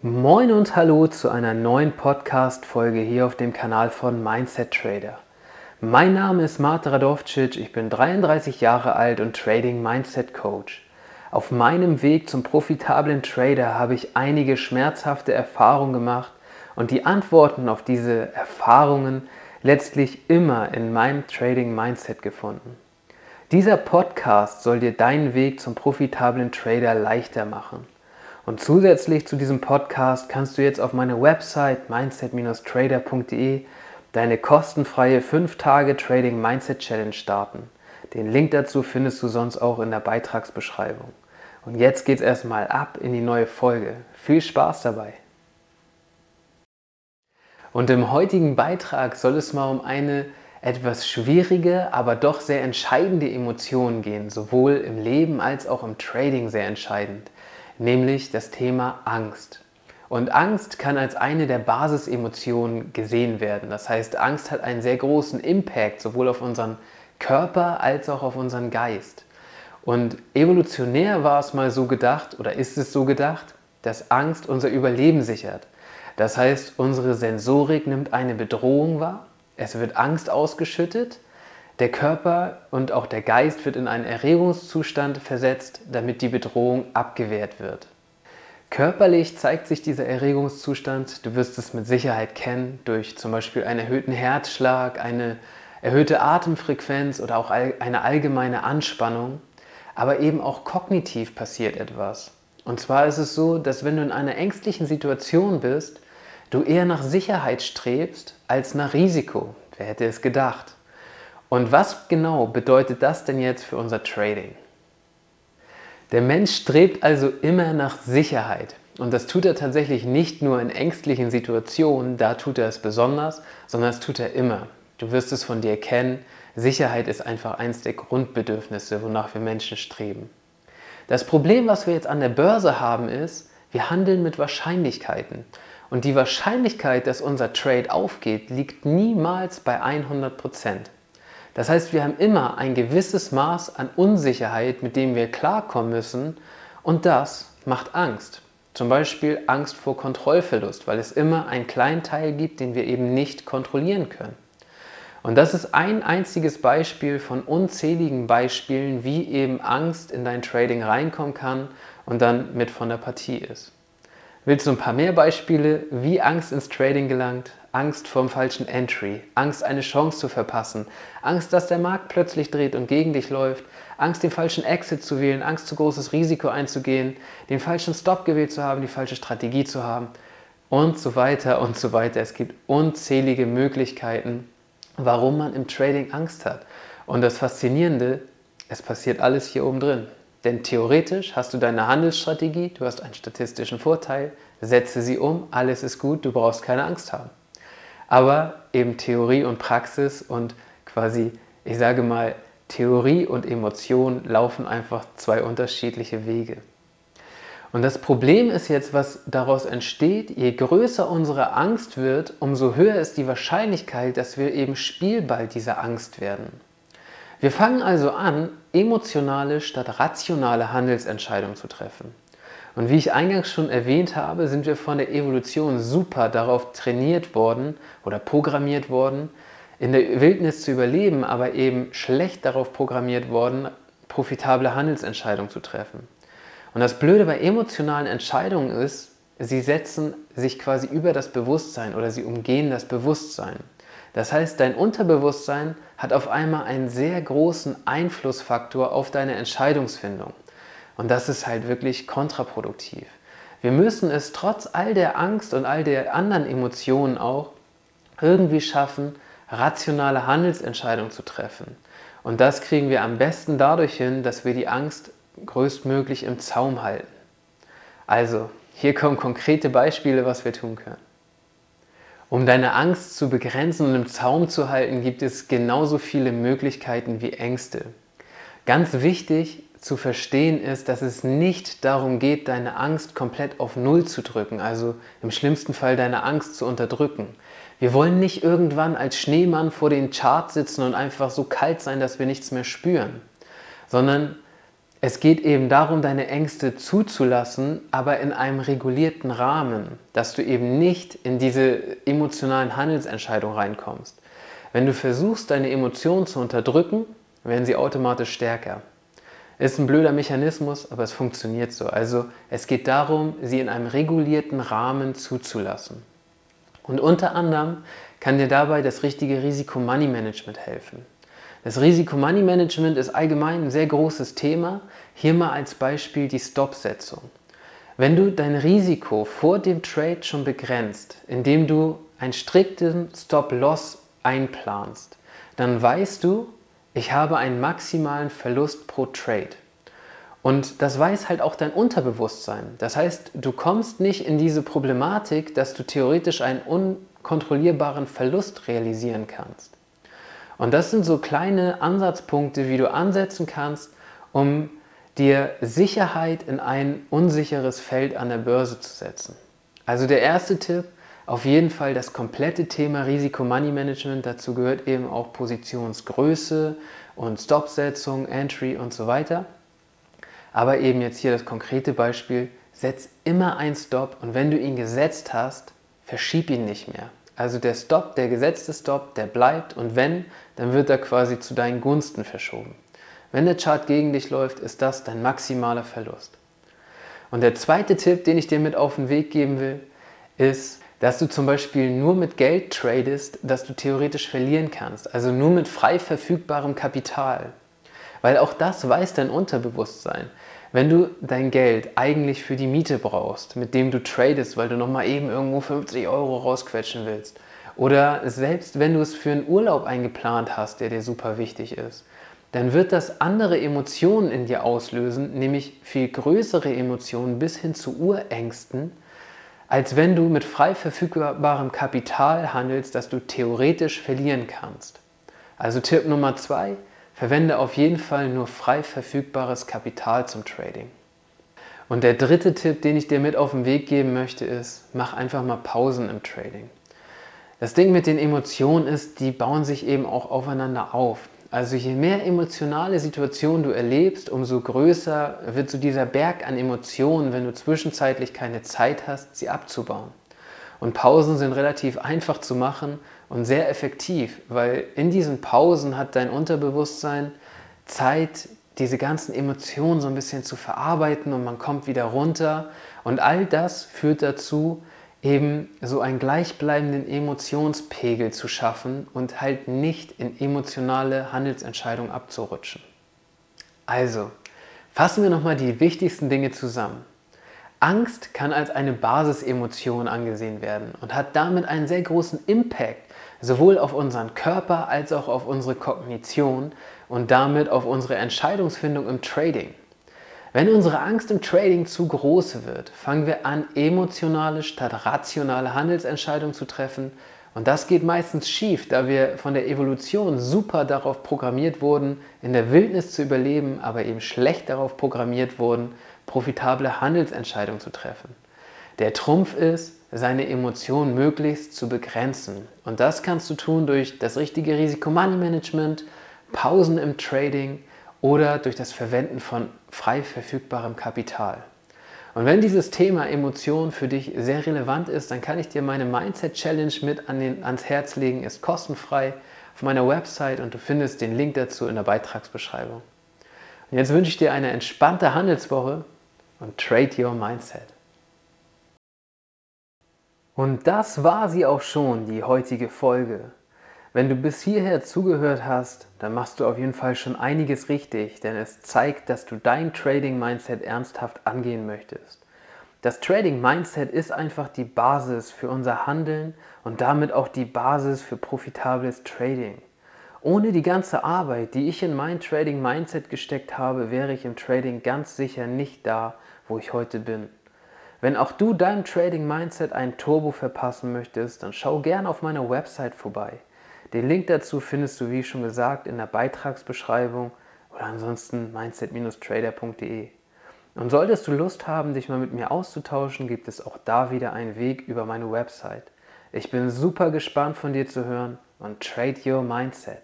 Moin und hallo zu einer neuen Podcast-Folge hier auf dem Kanal von Mindset Trader. Mein Name ist Marta Radovcic, ich bin 33 Jahre alt und Trading Mindset Coach. Auf meinem Weg zum profitablen Trader habe ich einige schmerzhafte Erfahrungen gemacht und die Antworten auf diese Erfahrungen letztlich immer in meinem Trading Mindset gefunden. Dieser Podcast soll dir deinen Weg zum profitablen Trader leichter machen. Und zusätzlich zu diesem Podcast kannst du jetzt auf meiner Website mindset-trader.de deine kostenfreie 5-Tage Trading Mindset Challenge starten. Den Link dazu findest du sonst auch in der Beitragsbeschreibung. Und jetzt geht's erstmal ab in die neue Folge. Viel Spaß dabei! Und im heutigen Beitrag soll es mal um eine etwas schwierige, aber doch sehr entscheidende Emotion gehen, sowohl im Leben als auch im Trading sehr entscheidend nämlich das Thema Angst. Und Angst kann als eine der Basisemotionen gesehen werden. Das heißt, Angst hat einen sehr großen Impact sowohl auf unseren Körper als auch auf unseren Geist. Und evolutionär war es mal so gedacht oder ist es so gedacht, dass Angst unser Überleben sichert. Das heißt, unsere Sensorik nimmt eine Bedrohung wahr, es wird Angst ausgeschüttet der Körper und auch der Geist wird in einen Erregungszustand versetzt, damit die Bedrohung abgewehrt wird. Körperlich zeigt sich dieser Erregungszustand, du wirst es mit Sicherheit kennen, durch zum Beispiel einen erhöhten Herzschlag, eine erhöhte Atemfrequenz oder auch eine allgemeine Anspannung. Aber eben auch kognitiv passiert etwas. Und zwar ist es so, dass wenn du in einer ängstlichen Situation bist, du eher nach Sicherheit strebst als nach Risiko. Wer hätte es gedacht? Und was genau bedeutet das denn jetzt für unser Trading? Der Mensch strebt also immer nach Sicherheit. Und das tut er tatsächlich nicht nur in ängstlichen Situationen, da tut er es besonders, sondern das tut er immer. Du wirst es von dir kennen, Sicherheit ist einfach eins der Grundbedürfnisse, wonach wir Menschen streben. Das Problem, was wir jetzt an der Börse haben, ist, wir handeln mit Wahrscheinlichkeiten. Und die Wahrscheinlichkeit, dass unser Trade aufgeht, liegt niemals bei 100 Prozent. Das heißt, wir haben immer ein gewisses Maß an Unsicherheit, mit dem wir klarkommen müssen und das macht Angst. Zum Beispiel Angst vor Kontrollverlust, weil es immer einen kleinen Teil gibt, den wir eben nicht kontrollieren können. Und das ist ein einziges Beispiel von unzähligen Beispielen, wie eben Angst in dein Trading reinkommen kann und dann mit von der Partie ist. Willst du ein paar mehr Beispiele, wie Angst ins Trading gelangt? Angst vor dem falschen Entry, Angst, eine Chance zu verpassen, Angst, dass der Markt plötzlich dreht und gegen dich läuft, Angst, den falschen Exit zu wählen, Angst, zu großes Risiko einzugehen, den falschen Stop gewählt zu haben, die falsche Strategie zu haben und so weiter und so weiter. Es gibt unzählige Möglichkeiten, warum man im Trading Angst hat. Und das Faszinierende, es passiert alles hier oben drin. Denn theoretisch hast du deine Handelsstrategie, du hast einen statistischen Vorteil, setze sie um, alles ist gut, du brauchst keine Angst haben. Aber eben Theorie und Praxis und quasi, ich sage mal, Theorie und Emotion laufen einfach zwei unterschiedliche Wege. Und das Problem ist jetzt, was daraus entsteht, je größer unsere Angst wird, umso höher ist die Wahrscheinlichkeit, dass wir eben Spielball dieser Angst werden. Wir fangen also an, emotionale statt rationale Handelsentscheidungen zu treffen. Und wie ich eingangs schon erwähnt habe, sind wir von der Evolution super darauf trainiert worden oder programmiert worden, in der Wildnis zu überleben, aber eben schlecht darauf programmiert worden, profitable Handelsentscheidungen zu treffen. Und das Blöde bei emotionalen Entscheidungen ist, sie setzen sich quasi über das Bewusstsein oder sie umgehen das Bewusstsein. Das heißt, dein Unterbewusstsein hat auf einmal einen sehr großen Einflussfaktor auf deine Entscheidungsfindung. Und das ist halt wirklich kontraproduktiv. Wir müssen es trotz all der Angst und all der anderen Emotionen auch irgendwie schaffen, rationale Handelsentscheidungen zu treffen. Und das kriegen wir am besten dadurch hin, dass wir die Angst größtmöglich im Zaum halten. Also, hier kommen konkrete Beispiele, was wir tun können. Um deine Angst zu begrenzen und im Zaum zu halten, gibt es genauso viele Möglichkeiten wie Ängste. Ganz wichtig zu verstehen ist, dass es nicht darum geht, deine Angst komplett auf Null zu drücken, also im schlimmsten Fall deine Angst zu unterdrücken. Wir wollen nicht irgendwann als Schneemann vor den Charts sitzen und einfach so kalt sein, dass wir nichts mehr spüren, sondern Es geht eben darum, deine Ängste zuzulassen, aber in einem regulierten Rahmen, dass du eben nicht in diese emotionalen Handelsentscheidungen reinkommst. Wenn du versuchst, deine Emotionen zu unterdrücken, werden sie automatisch stärker. Ist ein blöder Mechanismus, aber es funktioniert so. Also es geht darum, sie in einem regulierten Rahmen zuzulassen. Und unter anderem kann dir dabei das richtige Risiko-Money-Management helfen. Das Risiko-Money-Management ist allgemein ein sehr großes Thema. Hier mal als Beispiel die Stop-Setzung. Wenn du dein Risiko vor dem Trade schon begrenzt, indem du einen strikten Stop-Loss einplanst, dann weißt du, ich habe einen maximalen Verlust pro Trade. Und das weiß halt auch dein Unterbewusstsein. Das heißt, du kommst nicht in diese Problematik, dass du theoretisch einen unkontrollierbaren Verlust realisieren kannst. Und das sind so kleine Ansatzpunkte, wie du ansetzen kannst, um dir Sicherheit in ein unsicheres Feld an der Börse zu setzen. Also der erste Tipp, auf jeden Fall das komplette Thema Risiko-Money-Management. Dazu gehört eben auch Positionsgröße und Stopsetzung, Entry und so weiter. Aber eben jetzt hier das konkrete Beispiel, setz immer einen Stop und wenn du ihn gesetzt hast, verschieb ihn nicht mehr. Also der Stop, der gesetzte Stop, der bleibt und wenn, dann wird er quasi zu deinen Gunsten verschoben. Wenn der Chart gegen dich läuft, ist das dein maximaler Verlust. Und der zweite Tipp, den ich dir mit auf den Weg geben will, ist, dass du zum Beispiel nur mit Geld tradest, das du theoretisch verlieren kannst. Also nur mit frei verfügbarem Kapital. Weil auch das weiß dein Unterbewusstsein. Wenn du dein Geld eigentlich für die Miete brauchst, mit dem du tradest, weil du nochmal eben irgendwo 50 Euro rausquetschen willst, oder selbst wenn du es für einen Urlaub eingeplant hast, der dir super wichtig ist, dann wird das andere Emotionen in dir auslösen, nämlich viel größere Emotionen bis hin zu Urängsten, als wenn du mit frei verfügbarem Kapital handelst, das du theoretisch verlieren kannst. Also Tipp Nummer zwei, Verwende auf jeden Fall nur frei verfügbares Kapital zum Trading. Und der dritte Tipp, den ich dir mit auf den Weg geben möchte, ist, mach einfach mal Pausen im Trading. Das Ding mit den Emotionen ist, die bauen sich eben auch aufeinander auf. Also je mehr emotionale Situationen du erlebst, umso größer wird so dieser Berg an Emotionen, wenn du zwischenzeitlich keine Zeit hast, sie abzubauen. Und Pausen sind relativ einfach zu machen und sehr effektiv, weil in diesen Pausen hat dein Unterbewusstsein Zeit, diese ganzen Emotionen so ein bisschen zu verarbeiten und man kommt wieder runter. Und all das führt dazu, eben so einen gleichbleibenden Emotionspegel zu schaffen und halt nicht in emotionale Handelsentscheidungen abzurutschen. Also, fassen wir nochmal die wichtigsten Dinge zusammen. Angst kann als eine Basisemotion angesehen werden und hat damit einen sehr großen Impact sowohl auf unseren Körper als auch auf unsere Kognition und damit auf unsere Entscheidungsfindung im Trading. Wenn unsere Angst im Trading zu groß wird, fangen wir an, emotionale statt rationale Handelsentscheidungen zu treffen. Und das geht meistens schief, da wir von der Evolution super darauf programmiert wurden, in der Wildnis zu überleben, aber eben schlecht darauf programmiert wurden, profitable Handelsentscheidungen zu treffen. Der Trumpf ist, seine Emotionen möglichst zu begrenzen. Und das kannst du tun durch das richtige Risikomoney-Management, Pausen im Trading oder durch das Verwenden von frei verfügbarem Kapital. Und wenn dieses Thema Emotionen für dich sehr relevant ist, dann kann ich dir meine Mindset Challenge mit an den, ans Herz legen, ist kostenfrei auf meiner Website und du findest den Link dazu in der Beitragsbeschreibung. Und jetzt wünsche ich dir eine entspannte Handelswoche und trade your mindset. Und das war sie auch schon, die heutige Folge. Wenn du bis hierher zugehört hast, dann machst du auf jeden Fall schon einiges richtig, denn es zeigt, dass du dein Trading-Mindset ernsthaft angehen möchtest. Das Trading-Mindset ist einfach die Basis für unser Handeln und damit auch die Basis für profitables Trading. Ohne die ganze Arbeit, die ich in mein Trading-Mindset gesteckt habe, wäre ich im Trading ganz sicher nicht da, wo ich heute bin. Wenn auch du deinem Trading Mindset ein Turbo verpassen möchtest, dann schau gerne auf meiner Website vorbei. Den Link dazu findest du, wie schon gesagt, in der Beitragsbeschreibung oder ansonsten mindset-trader.de. Und solltest du Lust haben, dich mal mit mir auszutauschen, gibt es auch da wieder einen Weg über meine Website. Ich bin super gespannt von dir zu hören und trade your mindset.